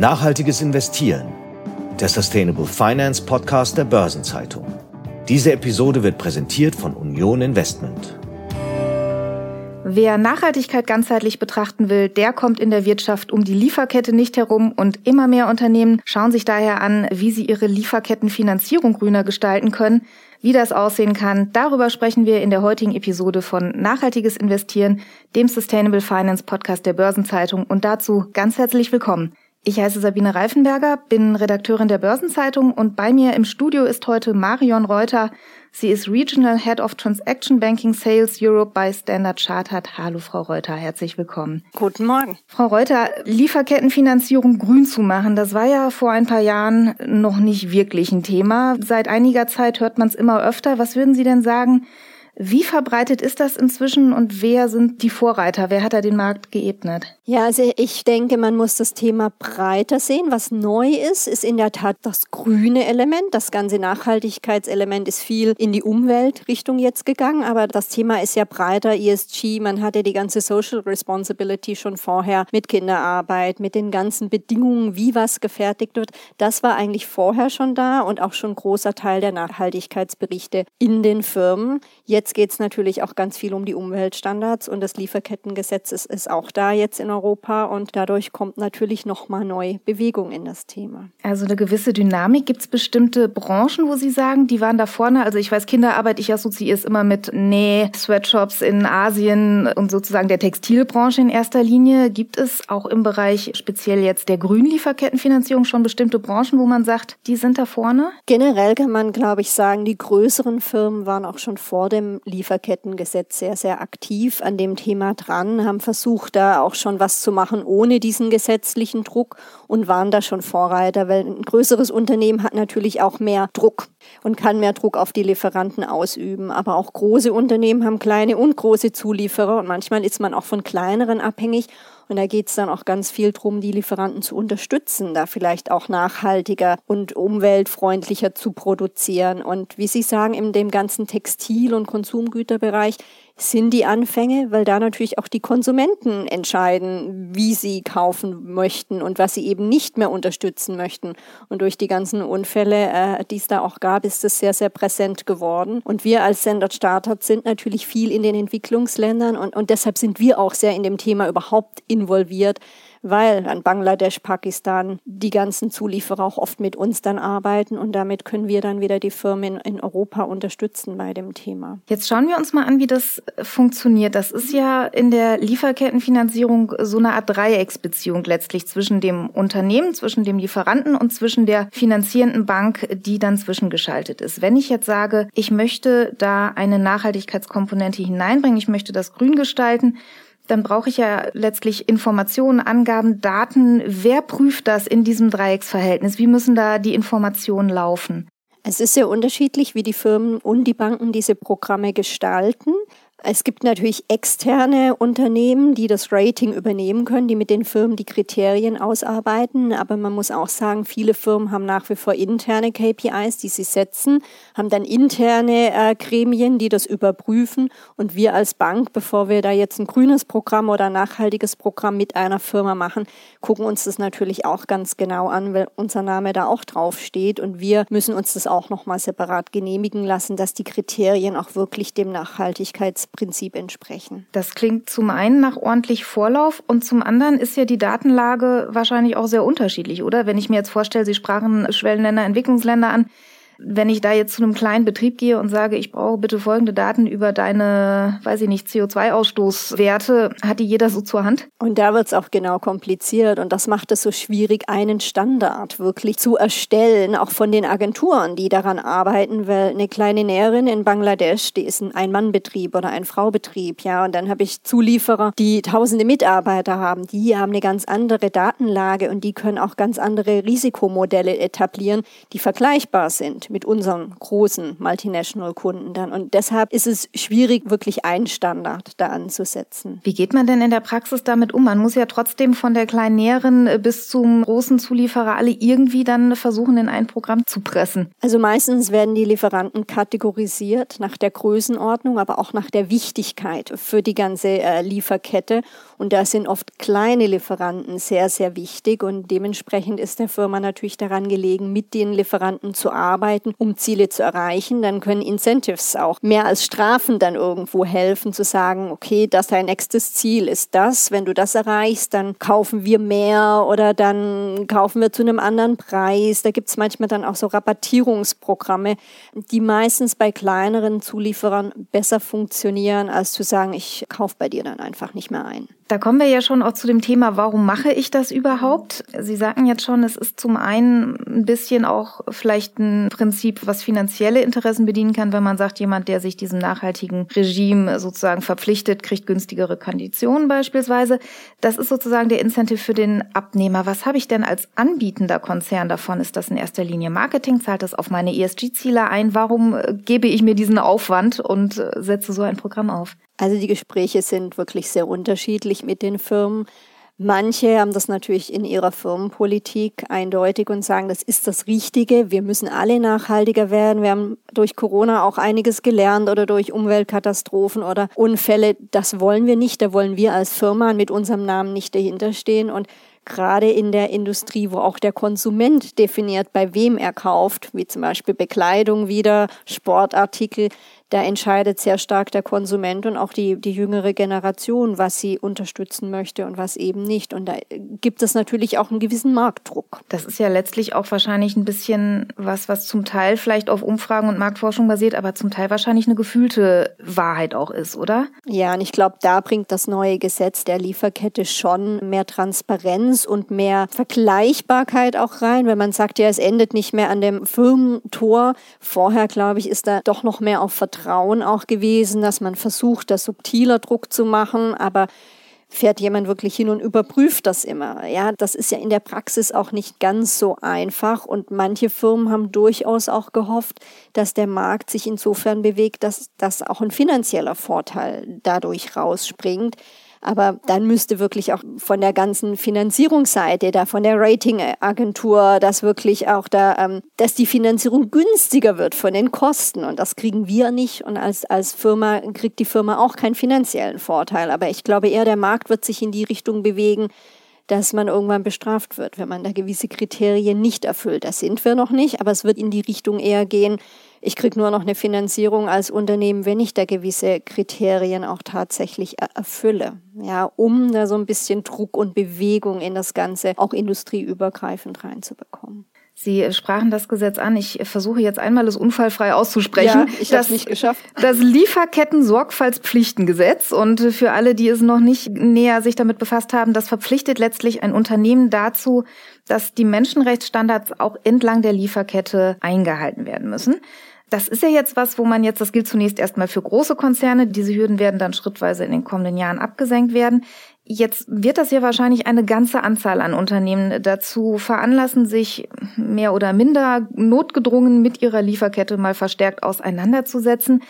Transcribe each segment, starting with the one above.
Nachhaltiges Investieren, der Sustainable Finance Podcast der Börsenzeitung. Diese Episode wird präsentiert von Union Investment. Wer Nachhaltigkeit ganzheitlich betrachten will, der kommt in der Wirtschaft um die Lieferkette nicht herum und immer mehr Unternehmen schauen sich daher an, wie sie ihre Lieferkettenfinanzierung grüner gestalten können. Wie das aussehen kann, darüber sprechen wir in der heutigen Episode von Nachhaltiges Investieren, dem Sustainable Finance Podcast der Börsenzeitung und dazu ganz herzlich willkommen. Ich heiße Sabine Reifenberger, bin Redakteurin der Börsenzeitung und bei mir im Studio ist heute Marion Reuter. Sie ist Regional Head of Transaction Banking Sales Europe bei Standard Chartered. Hallo Frau Reuter, herzlich willkommen. Guten Morgen. Frau Reuter, Lieferkettenfinanzierung grün zu machen, das war ja vor ein paar Jahren noch nicht wirklich ein Thema. Seit einiger Zeit hört man es immer öfter. Was würden Sie denn sagen, wie verbreitet ist das inzwischen und wer sind die Vorreiter? Wer hat da den Markt geebnet? Ja, also ich denke, man muss das Thema breiter sehen. Was neu ist, ist in der Tat das grüne Element. Das ganze Nachhaltigkeitselement ist viel in die Umweltrichtung jetzt gegangen, aber das Thema ist ja breiter. ESG, man hatte die ganze Social Responsibility schon vorher mit Kinderarbeit, mit den ganzen Bedingungen, wie was gefertigt wird. Das war eigentlich vorher schon da und auch schon großer Teil der Nachhaltigkeitsberichte in den Firmen. Jetzt Jetzt geht es natürlich auch ganz viel um die Umweltstandards und das Lieferkettengesetz ist, ist auch da jetzt in Europa und dadurch kommt natürlich nochmal neue Bewegung in das Thema. Also eine gewisse Dynamik. Gibt es bestimmte Branchen, wo Sie sagen, die waren da vorne? Also ich weiß, Kinderarbeit, ich assoziiere es immer mit Näh, Sweatshops in Asien und sozusagen der Textilbranche in erster Linie. Gibt es auch im Bereich speziell jetzt der Grünlieferkettenfinanzierung schon bestimmte Branchen, wo man sagt, die sind da vorne? Generell kann man, glaube ich, sagen, die größeren Firmen waren auch schon vor dem Lieferkettengesetz sehr, sehr aktiv an dem Thema dran, haben versucht, da auch schon was zu machen ohne diesen gesetzlichen Druck und waren da schon Vorreiter, weil ein größeres Unternehmen hat natürlich auch mehr Druck und kann mehr Druck auf die Lieferanten ausüben. Aber auch große Unternehmen haben kleine und große Zulieferer und manchmal ist man auch von kleineren abhängig. Und da geht es dann auch ganz viel darum, die Lieferanten zu unterstützen, da vielleicht auch nachhaltiger und umweltfreundlicher zu produzieren. Und wie Sie sagen, in dem ganzen Textil- und Konsumgüterbereich sind die Anfänge, weil da natürlich auch die Konsumenten entscheiden, wie sie kaufen möchten und was sie eben nicht mehr unterstützen möchten. Und durch die ganzen Unfälle, äh, die es da auch gab, ist das sehr, sehr präsent geworden. Und wir als Standard Startup sind natürlich viel in den Entwicklungsländern und, und deshalb sind wir auch sehr in dem Thema überhaupt involviert weil an Bangladesch, Pakistan die ganzen Zulieferer auch oft mit uns dann arbeiten und damit können wir dann wieder die Firmen in Europa unterstützen bei dem Thema. Jetzt schauen wir uns mal an, wie das funktioniert. Das ist ja in der Lieferkettenfinanzierung so eine Art Dreiecksbeziehung letztlich zwischen dem Unternehmen, zwischen dem Lieferanten und zwischen der finanzierenden Bank, die dann zwischengeschaltet ist. Wenn ich jetzt sage, ich möchte da eine Nachhaltigkeitskomponente hineinbringen, ich möchte das grün gestalten, dann brauche ich ja letztlich Informationen, Angaben, Daten. Wer prüft das in diesem Dreiecksverhältnis? Wie müssen da die Informationen laufen? Es ist sehr unterschiedlich, wie die Firmen und die Banken diese Programme gestalten. Es gibt natürlich externe Unternehmen, die das Rating übernehmen können, die mit den Firmen die Kriterien ausarbeiten. Aber man muss auch sagen, viele Firmen haben nach wie vor interne KPIs, die sie setzen, haben dann interne äh, Gremien, die das überprüfen. Und wir als Bank, bevor wir da jetzt ein grünes Programm oder ein nachhaltiges Programm mit einer Firma machen, gucken uns das natürlich auch ganz genau an, weil unser Name da auch draufsteht. Und wir müssen uns das auch nochmal separat genehmigen lassen, dass die Kriterien auch wirklich dem Nachhaltigkeits Prinzip entsprechen. Das klingt zum einen nach ordentlich Vorlauf und zum anderen ist ja die Datenlage wahrscheinlich auch sehr unterschiedlich, oder? Wenn ich mir jetzt vorstelle, Sie sprachen Schwellenländer, Entwicklungsländer an, wenn ich da jetzt zu einem kleinen Betrieb gehe und sage, ich brauche bitte folgende Daten über deine, weiß ich nicht, CO2-Ausstoßwerte, hat die jeder so zur Hand? Und da wird es auch genau kompliziert und das macht es so schwierig, einen Standard wirklich zu erstellen, auch von den Agenturen, die daran arbeiten, weil eine kleine Näherin in Bangladesch, die ist ein Ein-Mann-Betrieb oder ein Frau-Betrieb, ja, und dann habe ich Zulieferer, die tausende Mitarbeiter haben, die haben eine ganz andere Datenlage und die können auch ganz andere Risikomodelle etablieren, die vergleichbar sind mit, unseren großen Multinational-Kunden dann. Und deshalb ist es schwierig, wirklich einen Standard da anzusetzen. Wie geht man denn in der Praxis damit um? Man muss ja trotzdem von der kleinen Näherin bis zum großen Zulieferer alle irgendwie dann versuchen, in ein Programm zu pressen. Also meistens werden die Lieferanten kategorisiert nach der Größenordnung, aber auch nach der Wichtigkeit für die ganze äh, Lieferkette. Und da sind oft kleine Lieferanten sehr, sehr wichtig. Und dementsprechend ist der Firma natürlich daran gelegen, mit den Lieferanten zu arbeiten, um Ziele zu erreichen. Dann können Incentives auch mehr als Strafen dann irgendwo helfen, zu sagen, okay, das dein nächstes Ziel ist das. Wenn du das erreichst, dann kaufen wir mehr oder dann kaufen wir zu einem anderen Preis. Da gibt es manchmal dann auch so Rabattierungsprogramme, die meistens bei kleineren Zulieferern besser funktionieren, als zu sagen, ich kaufe bei dir dann einfach nicht mehr ein. Da kommen wir ja schon auch zu dem Thema, warum mache ich das überhaupt? Sie sagten jetzt schon, es ist zum einen ein bisschen auch vielleicht ein Prinzip, was finanzielle Interessen bedienen kann, wenn man sagt, jemand, der sich diesem nachhaltigen Regime sozusagen verpflichtet, kriegt günstigere Konditionen beispielsweise. Das ist sozusagen der Incentive für den Abnehmer. Was habe ich denn als anbietender Konzern davon? Ist das in erster Linie Marketing? Zahlt das auf meine ESG-Ziele ein? Warum gebe ich mir diesen Aufwand und äh, setze so ein Programm auf? Also die Gespräche sind wirklich sehr unterschiedlich mit den Firmen. Manche haben das natürlich in ihrer Firmenpolitik eindeutig und sagen, das ist das Richtige. Wir müssen alle nachhaltiger werden. Wir haben durch Corona auch einiges gelernt oder durch Umweltkatastrophen oder Unfälle. Das wollen wir nicht. Da wollen wir als Firma mit unserem Namen nicht dahinterstehen. Und gerade in der Industrie, wo auch der Konsument definiert, bei wem er kauft, wie zum Beispiel Bekleidung wieder, Sportartikel, da entscheidet sehr stark der Konsument und auch die, die jüngere Generation, was sie unterstützen möchte und was eben nicht. Und da gibt es natürlich auch einen gewissen Marktdruck. Das ist ja letztlich auch wahrscheinlich ein bisschen was, was zum Teil vielleicht auf Umfragen und Marktforschung basiert, aber zum Teil wahrscheinlich eine gefühlte Wahrheit auch ist, oder? Ja, und ich glaube, da bringt das neue Gesetz der Lieferkette schon mehr Transparenz und mehr Vergleichbarkeit auch rein, wenn man sagt, ja, es endet nicht mehr an dem Firmentor. Vorher, glaube ich, ist da doch noch mehr auf Vertrauen Vertrauen auch gewesen, dass man versucht, da subtiler Druck zu machen, aber fährt jemand wirklich hin und überprüft das immer. Ja, das ist ja in der Praxis auch nicht ganz so einfach und manche Firmen haben durchaus auch gehofft, dass der Markt sich insofern bewegt, dass das auch ein finanzieller Vorteil dadurch rausspringt. Aber dann müsste wirklich auch von der ganzen Finanzierungsseite, da von der Ratingagentur, dass wirklich auch da, ähm, dass die Finanzierung günstiger wird von den Kosten. Und das kriegen wir nicht. Und als, als Firma kriegt die Firma auch keinen finanziellen Vorteil. Aber ich glaube eher, der Markt wird sich in die Richtung bewegen, dass man irgendwann bestraft wird, wenn man da gewisse Kriterien nicht erfüllt. Das sind wir noch nicht, aber es wird in die Richtung eher gehen, ich kriege nur noch eine Finanzierung als Unternehmen, wenn ich da gewisse Kriterien auch tatsächlich erfülle. Ja, um da so ein bisschen Druck und Bewegung in das Ganze auch industrieübergreifend reinzubekommen. Sie sprachen das Gesetz an. Ich versuche jetzt einmal es unfallfrei auszusprechen. Ja, ich habe es nicht geschafft. Das Lieferketten-Sorgfaltspflichtengesetz und für alle, die es noch nicht näher sich damit befasst haben, das verpflichtet letztlich ein Unternehmen dazu, dass die Menschenrechtsstandards auch entlang der Lieferkette eingehalten werden müssen. Das ist ja jetzt was, wo man jetzt, das gilt zunächst erstmal für große Konzerne, diese Hürden werden dann schrittweise in den kommenden Jahren abgesenkt werden. Jetzt wird das ja wahrscheinlich eine ganze Anzahl an Unternehmen dazu veranlassen, sich mehr oder minder notgedrungen mit ihrer Lieferkette mal verstärkt auseinanderzusetzen.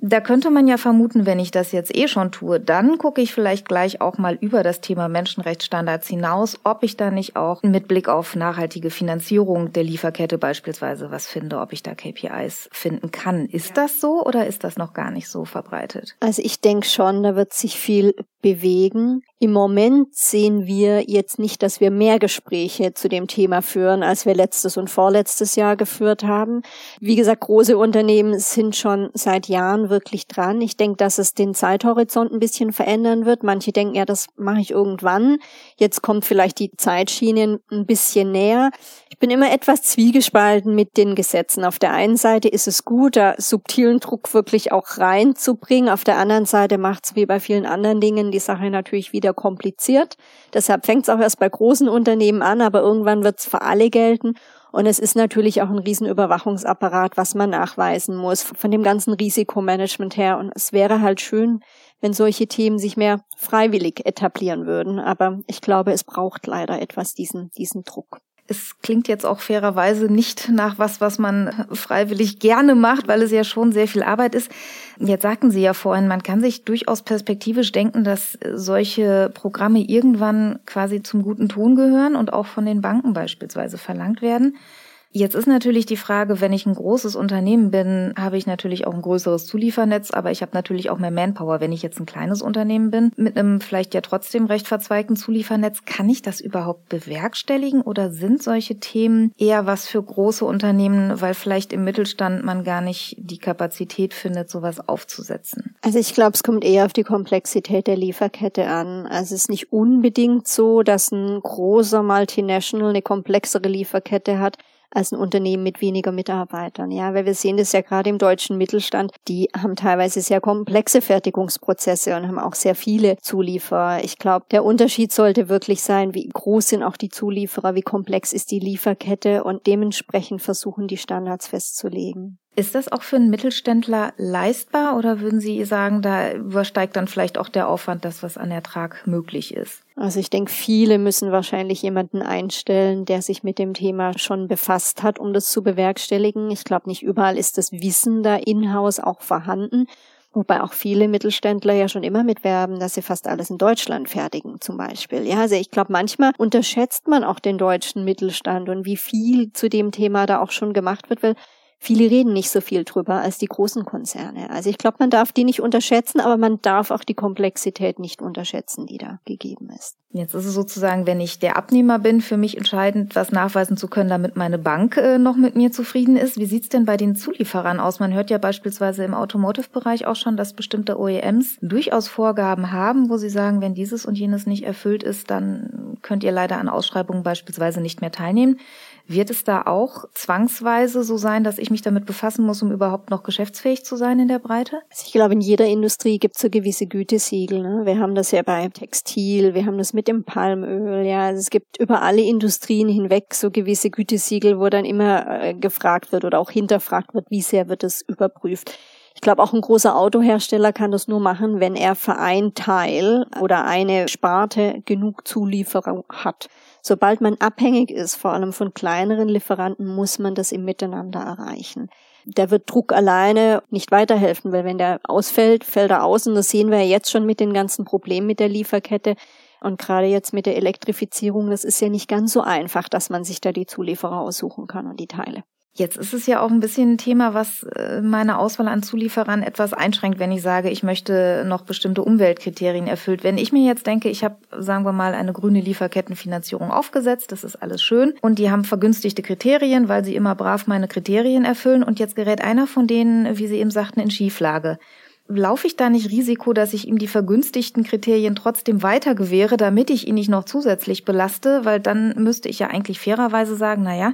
Da könnte man ja vermuten, wenn ich das jetzt eh schon tue, dann gucke ich vielleicht gleich auch mal über das Thema Menschenrechtsstandards hinaus, ob ich da nicht auch mit Blick auf nachhaltige Finanzierung der Lieferkette beispielsweise was finde, ob ich da KPIs finden kann. Ist das so oder ist das noch gar nicht so verbreitet? Also ich denke schon, da wird sich viel bewegen. Im Moment sehen wir jetzt nicht, dass wir mehr Gespräche zu dem Thema führen, als wir letztes und vorletztes Jahr geführt haben. Wie gesagt, große Unternehmen sind schon seit Jahren wirklich dran. Ich denke, dass es den Zeithorizont ein bisschen verändern wird. Manche denken, ja, das mache ich irgendwann. Jetzt kommt vielleicht die Zeitschiene ein bisschen näher. Ich bin immer etwas zwiegespalten mit den Gesetzen. Auf der einen Seite ist es gut, da subtilen Druck wirklich auch reinzubringen. Auf der anderen Seite macht es wie bei vielen anderen Dingen die Sache natürlich wieder kompliziert. Deshalb fängt es auch erst bei großen Unternehmen an, aber irgendwann wird es für alle gelten. Und es ist natürlich auch ein Riesenüberwachungsapparat, was man nachweisen muss, von dem ganzen Risikomanagement her. Und es wäre halt schön, wenn solche Themen sich mehr freiwillig etablieren würden. Aber ich glaube, es braucht leider etwas diesen, diesen Druck. Es klingt jetzt auch fairerweise nicht nach was, was man freiwillig gerne macht, weil es ja schon sehr viel Arbeit ist. Jetzt sagten Sie ja vorhin, man kann sich durchaus perspektivisch denken, dass solche Programme irgendwann quasi zum guten Ton gehören und auch von den Banken beispielsweise verlangt werden. Jetzt ist natürlich die Frage, wenn ich ein großes Unternehmen bin, habe ich natürlich auch ein größeres Zuliefernetz, aber ich habe natürlich auch mehr Manpower. Wenn ich jetzt ein kleines Unternehmen bin, mit einem vielleicht ja trotzdem recht verzweigten Zuliefernetz, kann ich das überhaupt bewerkstelligen oder sind solche Themen eher was für große Unternehmen, weil vielleicht im Mittelstand man gar nicht die Kapazität findet, sowas aufzusetzen? Also ich glaube, es kommt eher auf die Komplexität der Lieferkette an. Also es ist nicht unbedingt so, dass ein großer Multinational eine komplexere Lieferkette hat als ein Unternehmen mit weniger Mitarbeitern. Ja, weil wir sehen das ja gerade im deutschen Mittelstand, die haben teilweise sehr komplexe Fertigungsprozesse und haben auch sehr viele Zulieferer. Ich glaube, der Unterschied sollte wirklich sein, wie groß sind auch die Zulieferer, wie komplex ist die Lieferkette und dementsprechend versuchen, die Standards festzulegen. Ist das auch für einen Mittelständler leistbar oder würden Sie sagen, da übersteigt dann vielleicht auch der Aufwand das, was an Ertrag möglich ist? Also ich denke, viele müssen wahrscheinlich jemanden einstellen, der sich mit dem Thema schon befasst hat, um das zu bewerkstelligen. Ich glaube, nicht überall ist das Wissen da in-house auch vorhanden. Wobei auch viele Mittelständler ja schon immer mitwerben, dass sie fast alles in Deutschland fertigen, zum Beispiel. Ja, also ich glaube, manchmal unterschätzt man auch den deutschen Mittelstand und wie viel zu dem Thema da auch schon gemacht wird, weil Viele reden nicht so viel drüber als die großen Konzerne. Also ich glaube, man darf die nicht unterschätzen, aber man darf auch die Komplexität nicht unterschätzen, die da gegeben ist. Jetzt ist es sozusagen, wenn ich der Abnehmer bin, für mich entscheidend, was nachweisen zu können, damit meine Bank äh, noch mit mir zufrieden ist. Wie sieht's denn bei den Zulieferern aus? Man hört ja beispielsweise im Automotive-Bereich auch schon, dass bestimmte OEMs durchaus Vorgaben haben, wo sie sagen, wenn dieses und jenes nicht erfüllt ist, dann könnt ihr leider an Ausschreibungen beispielsweise nicht mehr teilnehmen. Wird es da auch zwangsweise so sein, dass ich mich damit befassen muss, um überhaupt noch geschäftsfähig zu sein in der Breite? Also ich glaube, in jeder Industrie gibt es so gewisse Gütesiegel. Ne? Wir haben das ja bei Textil, wir haben das mit dem Palmöl. Ja, also es gibt über alle Industrien hinweg so gewisse Gütesiegel, wo dann immer äh, gefragt wird oder auch hinterfragt wird, wie sehr wird es überprüft. Ich glaube, auch ein großer Autohersteller kann das nur machen, wenn er für ein Teil oder eine Sparte genug Zulieferer hat. Sobald man abhängig ist, vor allem von kleineren Lieferanten, muss man das im Miteinander erreichen. Da wird Druck alleine nicht weiterhelfen, weil wenn der ausfällt, fällt er aus und das sehen wir ja jetzt schon mit den ganzen Problemen mit der Lieferkette. Und gerade jetzt mit der Elektrifizierung, das ist ja nicht ganz so einfach, dass man sich da die Zulieferer aussuchen kann und die Teile. Jetzt ist es ja auch ein bisschen ein Thema, was äh, meine Auswahl an Zulieferern etwas einschränkt, wenn ich sage, ich möchte noch bestimmte Umweltkriterien erfüllt. Wenn ich mir jetzt denke, ich habe, sagen wir mal, eine grüne Lieferkettenfinanzierung aufgesetzt, das ist alles schön, und die haben vergünstigte Kriterien, weil sie immer brav meine Kriterien erfüllen, und jetzt gerät einer von denen, wie Sie eben sagten, in Schieflage. Laufe ich da nicht Risiko, dass ich ihm die vergünstigten Kriterien trotzdem weiter gewähre, damit ich ihn nicht noch zusätzlich belaste? Weil dann müsste ich ja eigentlich fairerweise sagen, na ja,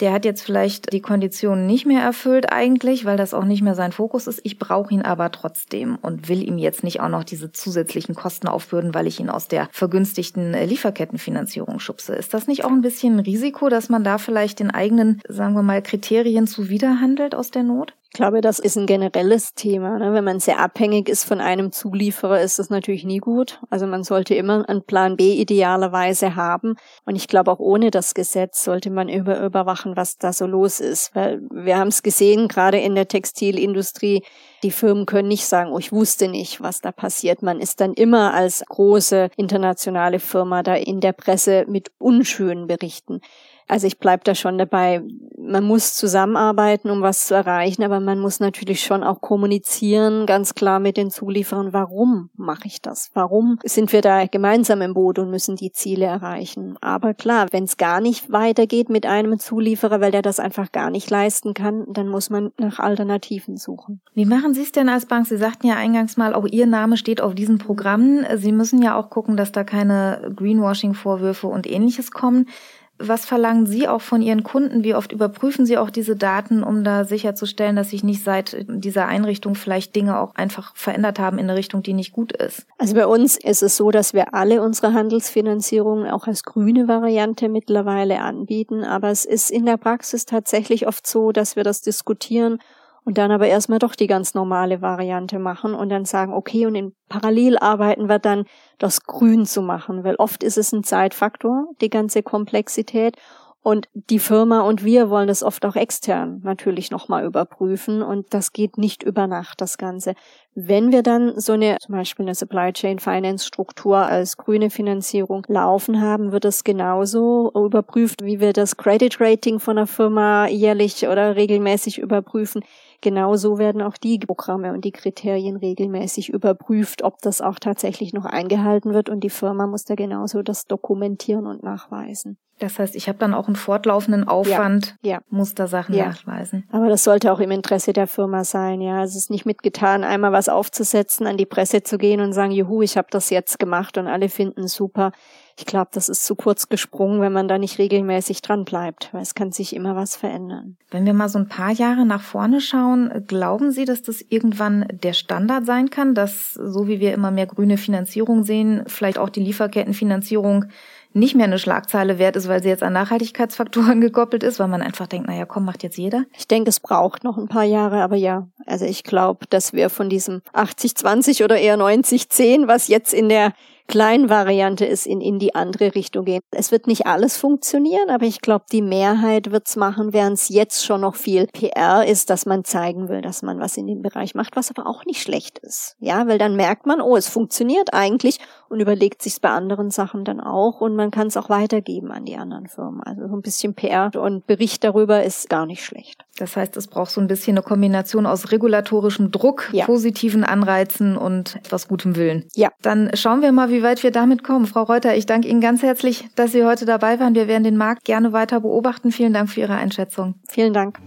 der hat jetzt vielleicht die Konditionen nicht mehr erfüllt eigentlich, weil das auch nicht mehr sein Fokus ist. Ich brauche ihn aber trotzdem und will ihm jetzt nicht auch noch diese zusätzlichen Kosten aufbürden, weil ich ihn aus der vergünstigten Lieferkettenfinanzierung schubse. Ist das nicht auch ein bisschen ein Risiko, dass man da vielleicht den eigenen, sagen wir mal, Kriterien zuwiderhandelt aus der Not? Ich glaube, das ist ein generelles Thema. Ne? Wenn man sehr abhängig ist von einem Zulieferer, ist das natürlich nie gut. Also man sollte immer einen Plan B idealerweise haben. Und ich glaube, auch ohne das Gesetz sollte man über überwachen, was da so los ist. Weil wir haben es gesehen, gerade in der Textilindustrie, die Firmen können nicht sagen, oh, ich wusste nicht, was da passiert. Man ist dann immer als große internationale Firma da in der Presse mit unschönen Berichten. Also ich bleib da schon dabei. Man muss zusammenarbeiten, um was zu erreichen, aber man muss natürlich schon auch kommunizieren, ganz klar mit den Zulieferern, warum mache ich das? Warum sind wir da gemeinsam im Boot und müssen die Ziele erreichen? Aber klar, wenn es gar nicht weitergeht mit einem Zulieferer, weil der das einfach gar nicht leisten kann, dann muss man nach Alternativen suchen. Wie machen Sie es denn als Bank? Sie sagten ja eingangs mal, auch Ihr Name steht auf diesen Programmen. Sie müssen ja auch gucken, dass da keine Greenwashing-Vorwürfe und ähnliches kommen. Was verlangen Sie auch von Ihren Kunden? Wie oft überprüfen Sie auch diese Daten, um da sicherzustellen, dass sich nicht seit dieser Einrichtung vielleicht Dinge auch einfach verändert haben in eine Richtung, die nicht gut ist? Also bei uns ist es so, dass wir alle unsere Handelsfinanzierungen auch als grüne Variante mittlerweile anbieten. Aber es ist in der Praxis tatsächlich oft so, dass wir das diskutieren und dann aber erstmal doch die ganz normale Variante machen und dann sagen, okay, und in parallel arbeiten wir dann, das grün zu machen, weil oft ist es ein Zeitfaktor, die ganze Komplexität. Und die Firma und wir wollen das oft auch extern natürlich nochmal überprüfen und das geht nicht über Nacht, das Ganze. Wenn wir dann so eine, zum Beispiel eine Supply Chain Finance Struktur als grüne Finanzierung laufen haben, wird es genauso überprüft, wie wir das Credit Rating von einer Firma jährlich oder regelmäßig überprüfen. Genauso werden auch die Programme und die Kriterien regelmäßig überprüft, ob das auch tatsächlich noch eingehalten wird und die Firma muss da genauso das dokumentieren und nachweisen. Das heißt, ich habe dann auch einen fortlaufenden Aufwand, ja, ja. muss da Sachen ja. nachweisen. Aber das sollte auch im Interesse der Firma sein, ja. Es ist nicht mitgetan, einmal was aufzusetzen, an die Presse zu gehen und sagen, juhu, ich habe das jetzt gemacht und alle finden super. Ich glaube, das ist zu kurz gesprungen, wenn man da nicht regelmäßig dran bleibt, weil es kann sich immer was verändern. Wenn wir mal so ein paar Jahre nach vorne schauen, glauben Sie, dass das irgendwann der Standard sein kann, dass so wie wir immer mehr grüne Finanzierung sehen, vielleicht auch die Lieferkettenfinanzierung nicht mehr eine Schlagzeile wert ist, weil sie jetzt an Nachhaltigkeitsfaktoren gekoppelt ist, weil man einfach denkt, naja, komm, macht jetzt jeder? Ich denke, es braucht noch ein paar Jahre, aber ja. Also ich glaube, dass wir von diesem 80-20 oder eher 90-10, was jetzt in der Kleinvariante ist, in, in die andere Richtung gehen. Es wird nicht alles funktionieren, aber ich glaube, die Mehrheit wird's machen, während es jetzt schon noch viel PR ist, dass man zeigen will, dass man was in dem Bereich macht, was aber auch nicht schlecht ist. Ja, weil dann merkt man, oh, es funktioniert eigentlich und überlegt sich's bei anderen Sachen dann auch und man kann es auch weitergeben an die anderen Firmen. Also so ein bisschen PR und Bericht darüber ist gar nicht schlecht. Das heißt, es braucht so ein bisschen eine Kombination aus regulatorischem Druck, ja. positiven Anreizen und etwas gutem Willen. Ja. Dann schauen wir mal, wie weit wir damit kommen. Frau Reuter, ich danke Ihnen ganz herzlich, dass Sie heute dabei waren. Wir werden den Markt gerne weiter beobachten. Vielen Dank für Ihre Einschätzung. Vielen Dank.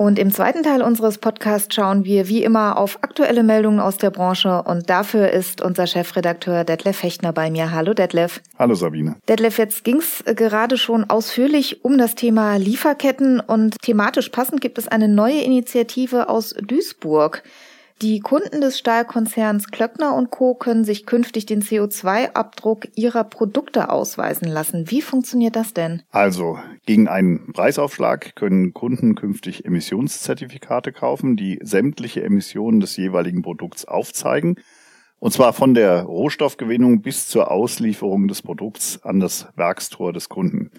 Und im zweiten Teil unseres Podcasts schauen wir wie immer auf aktuelle Meldungen aus der Branche und dafür ist unser Chefredakteur Detlef Fechtner bei mir. Hallo Detlef. Hallo Sabine. Detlef, jetzt ging es gerade schon ausführlich um das Thema Lieferketten und thematisch passend gibt es eine neue Initiative aus Duisburg. Die Kunden des Stahlkonzerns Klöckner und Co. können sich künftig den CO2-Abdruck ihrer Produkte ausweisen lassen. Wie funktioniert das denn? Also, gegen einen Preisaufschlag können Kunden künftig Emissionszertifikate kaufen, die sämtliche Emissionen des jeweiligen Produkts aufzeigen. Und zwar von der Rohstoffgewinnung bis zur Auslieferung des Produkts an das Werkstor des Kunden.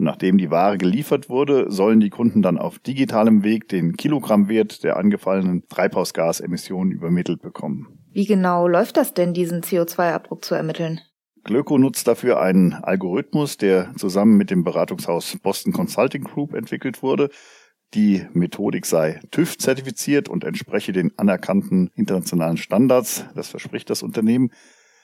Und nachdem die Ware geliefert wurde, sollen die Kunden dann auf digitalem Weg den Kilogrammwert der angefallenen Treibhausgasemissionen übermittelt bekommen. Wie genau läuft das denn, diesen CO2-Abdruck zu ermitteln? Glöco nutzt dafür einen Algorithmus, der zusammen mit dem Beratungshaus Boston Consulting Group entwickelt wurde. Die Methodik sei TÜV-zertifiziert und entspreche den anerkannten internationalen Standards. Das verspricht das Unternehmen.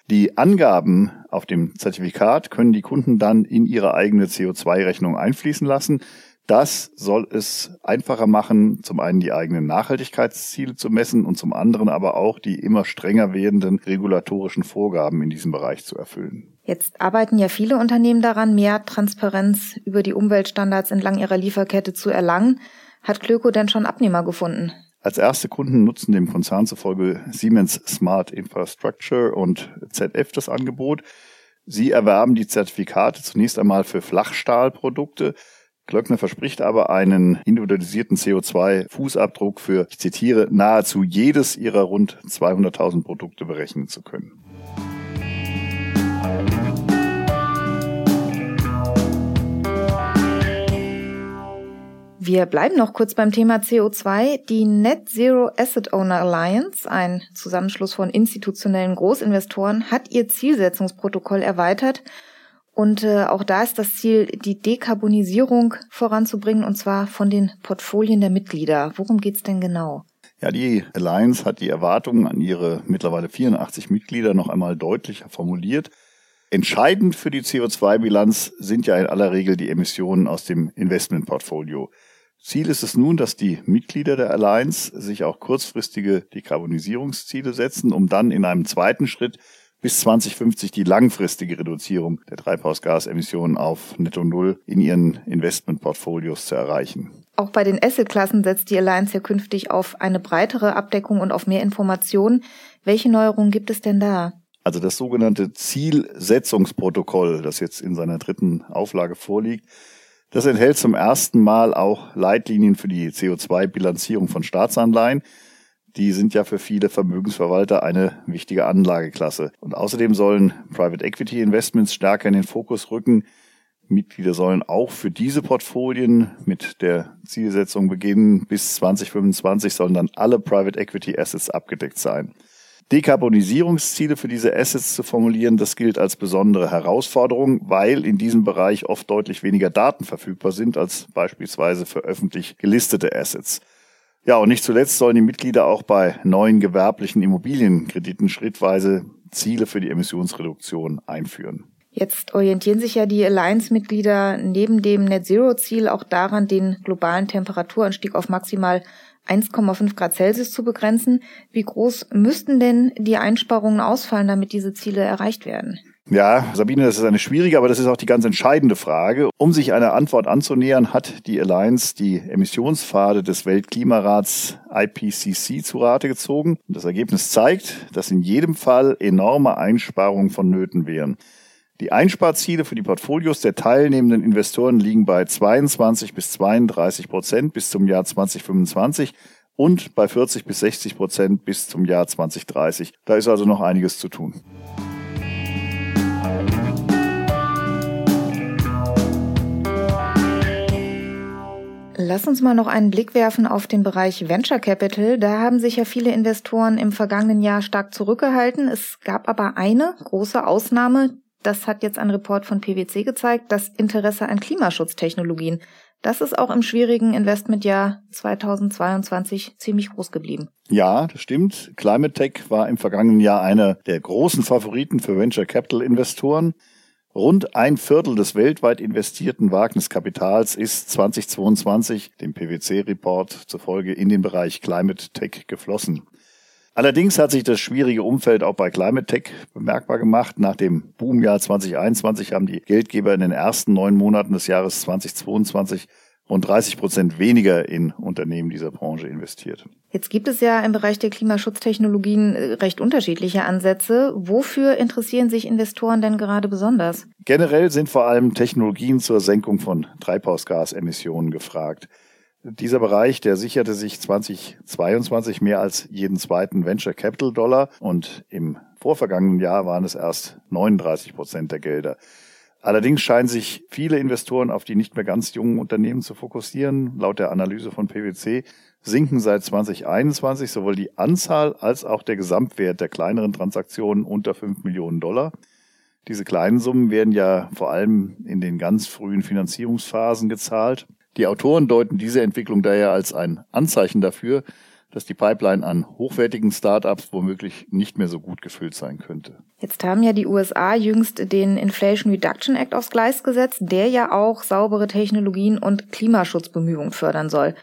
Die Angaben auf dem Zertifikat können die Kunden dann in ihre eigene CO2-Rechnung einfließen lassen. Das soll es einfacher machen, zum einen die eigenen Nachhaltigkeitsziele zu messen und zum anderen aber auch die immer strenger werdenden regulatorischen Vorgaben in diesem Bereich zu erfüllen. Jetzt arbeiten ja viele Unternehmen daran, mehr Transparenz über die Umweltstandards entlang ihrer Lieferkette zu erlangen. Hat Klöko denn schon Abnehmer gefunden? Als erste Kunden nutzen dem Konzern zufolge Siemens Smart Infrastructure und ZF das Angebot. Sie erwerben die Zertifikate zunächst einmal für Flachstahlprodukte. Glöckner verspricht aber einen individualisierten CO2-Fußabdruck für, ich zitiere, nahezu jedes ihrer rund 200.000 Produkte berechnen zu können. Wir bleiben noch kurz beim Thema CO2. Die Net Zero Asset Owner Alliance, ein Zusammenschluss von institutionellen Großinvestoren, hat ihr Zielsetzungsprotokoll erweitert. Und äh, auch da ist das Ziel, die Dekarbonisierung voranzubringen, und zwar von den Portfolien der Mitglieder. Worum geht's denn genau? Ja, die Alliance hat die Erwartungen an ihre mittlerweile 84 Mitglieder noch einmal deutlicher formuliert. Entscheidend für die CO2-Bilanz sind ja in aller Regel die Emissionen aus dem Investmentportfolio. Ziel ist es nun, dass die Mitglieder der Alliance sich auch kurzfristige Dekarbonisierungsziele setzen, um dann in einem zweiten Schritt bis 2050 die langfristige Reduzierung der Treibhausgasemissionen auf Netto Null in ihren Investmentportfolios zu erreichen. Auch bei den Assetklassen setzt die Alliance ja künftig auf eine breitere Abdeckung und auf mehr Informationen. Welche Neuerungen gibt es denn da? Also das sogenannte Zielsetzungsprotokoll, das jetzt in seiner dritten Auflage vorliegt, das enthält zum ersten Mal auch Leitlinien für die CO2-Bilanzierung von Staatsanleihen. Die sind ja für viele Vermögensverwalter eine wichtige Anlageklasse. Und außerdem sollen Private Equity Investments stärker in den Fokus rücken. Mitglieder sollen auch für diese Portfolien mit der Zielsetzung beginnen, bis 2025 sollen dann alle Private Equity Assets abgedeckt sein. Dekarbonisierungsziele für diese Assets zu formulieren, das gilt als besondere Herausforderung, weil in diesem Bereich oft deutlich weniger Daten verfügbar sind als beispielsweise für öffentlich gelistete Assets. Ja, und nicht zuletzt sollen die Mitglieder auch bei neuen gewerblichen Immobilienkrediten schrittweise Ziele für die Emissionsreduktion einführen. Jetzt orientieren sich ja die Alliance-Mitglieder neben dem Net-Zero-Ziel auch daran, den globalen Temperaturanstieg auf maximal 1,5 Grad Celsius zu begrenzen. Wie groß müssten denn die Einsparungen ausfallen, damit diese Ziele erreicht werden? Ja, Sabine, das ist eine schwierige, aber das ist auch die ganz entscheidende Frage. Um sich einer Antwort anzunähern, hat die Alliance die Emissionspfade des Weltklimarats IPCC zu Rate gezogen. Das Ergebnis zeigt, dass in jedem Fall enorme Einsparungen vonnöten wären. Die Einsparziele für die Portfolios der teilnehmenden Investoren liegen bei 22 bis 32 Prozent bis zum Jahr 2025 und bei 40 bis 60 Prozent bis zum Jahr 2030. Da ist also noch einiges zu tun. Lass uns mal noch einen Blick werfen auf den Bereich Venture Capital. Da haben sich ja viele Investoren im vergangenen Jahr stark zurückgehalten. Es gab aber eine große Ausnahme, das hat jetzt ein Report von PwC gezeigt, das Interesse an Klimaschutztechnologien. Das ist auch im schwierigen Investmentjahr 2022 ziemlich groß geblieben. Ja, das stimmt. Climate Tech war im vergangenen Jahr einer der großen Favoriten für Venture Capital Investoren. Rund ein Viertel des weltweit investierten Wagniskapitals ist 2022 dem PwC-Report zufolge in den Bereich Climate Tech geflossen. Allerdings hat sich das schwierige Umfeld auch bei Climate Tech bemerkbar gemacht. Nach dem Boomjahr 2021 haben die Geldgeber in den ersten neun Monaten des Jahres 2022 rund 30 Prozent weniger in Unternehmen dieser Branche investiert. Jetzt gibt es ja im Bereich der Klimaschutztechnologien äh, recht unterschiedliche Ansätze. Wofür interessieren sich Investoren denn gerade besonders? Generell sind vor allem Technologien zur Senkung von Treibhausgasemissionen gefragt. Dieser Bereich, der sicherte sich 2022 mehr als jeden zweiten Venture Capital Dollar und im vorvergangenen Jahr waren es erst 39 Prozent der Gelder. Allerdings scheinen sich viele Investoren auf die nicht mehr ganz jungen Unternehmen zu fokussieren. Laut der Analyse von PwC sinken seit 2021 sowohl die Anzahl als auch der Gesamtwert der kleineren Transaktionen unter 5 Millionen Dollar. Diese kleinen Summen werden ja vor allem in den ganz frühen Finanzierungsphasen gezahlt. Die Autoren deuten diese Entwicklung daher als ein Anzeichen dafür, dass die Pipeline an hochwertigen Startups womöglich nicht mehr so gut gefüllt sein könnte. Jetzt haben ja die USA jüngst den Inflation Reduction Act aufs Gleis gesetzt, der ja auch saubere Technologien und Klimaschutzbemühungen fördern soll.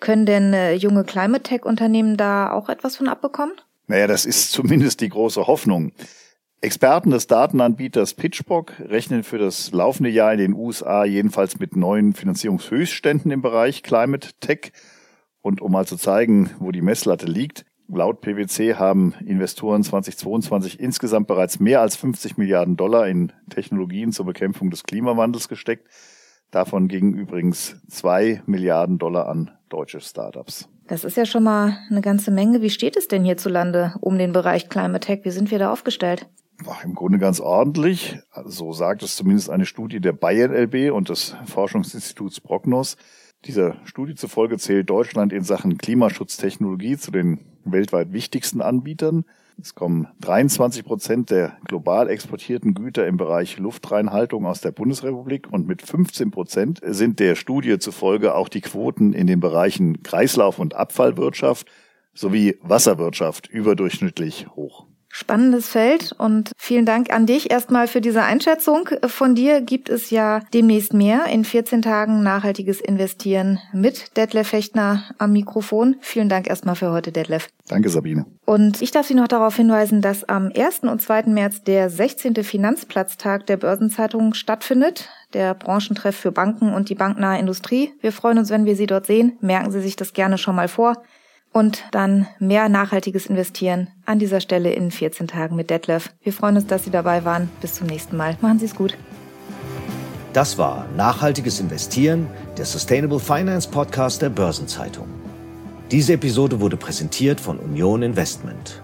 Können denn äh, junge Climate Tech Unternehmen da auch etwas von abbekommen? Naja, das ist zumindest die große Hoffnung. Experten des Datenanbieters Pitchbook rechnen für das laufende Jahr in den USA jedenfalls mit neuen Finanzierungshöchstständen im Bereich Climate Tech. Und um mal zu zeigen, wo die Messlatte liegt, laut PwC haben Investoren 2022 insgesamt bereits mehr als 50 Milliarden Dollar in Technologien zur Bekämpfung des Klimawandels gesteckt. Davon gingen übrigens zwei Milliarden Dollar an deutsche Startups. Das ist ja schon mal eine ganze Menge. Wie steht es denn hierzulande um den Bereich Climate Tech? Wie sind wir da aufgestellt? Im Grunde ganz ordentlich. So sagt es zumindest eine Studie der Bayern LB und des Forschungsinstituts Prognos. Dieser Studie zufolge zählt Deutschland in Sachen Klimaschutztechnologie zu den weltweit wichtigsten Anbietern. Es kommen 23 Prozent der global exportierten Güter im Bereich Luftreinhaltung aus der Bundesrepublik und mit 15 Prozent sind der Studie zufolge auch die Quoten in den Bereichen Kreislauf- und Abfallwirtschaft sowie Wasserwirtschaft überdurchschnittlich hoch. Spannendes Feld und vielen Dank an dich erstmal für diese Einschätzung. Von dir gibt es ja demnächst mehr in 14 Tagen nachhaltiges Investieren mit Detlef Fechtner am Mikrofon. Vielen Dank erstmal für heute, Detlef. Danke, Sabine. Und ich darf Sie noch darauf hinweisen, dass am 1. und 2. März der 16. Finanzplatztag der Börsenzeitung stattfindet. Der Branchentreff für Banken und die banknahe Industrie. Wir freuen uns, wenn wir Sie dort sehen. Merken Sie sich das gerne schon mal vor und dann mehr nachhaltiges Investieren an dieser Stelle in 14 Tagen mit Detlef. Wir freuen uns, dass Sie dabei waren. Bis zum nächsten Mal. Machen Sie es gut. Das war Nachhaltiges Investieren, der Sustainable Finance Podcast der Börsenzeitung. Diese Episode wurde präsentiert von Union Investment.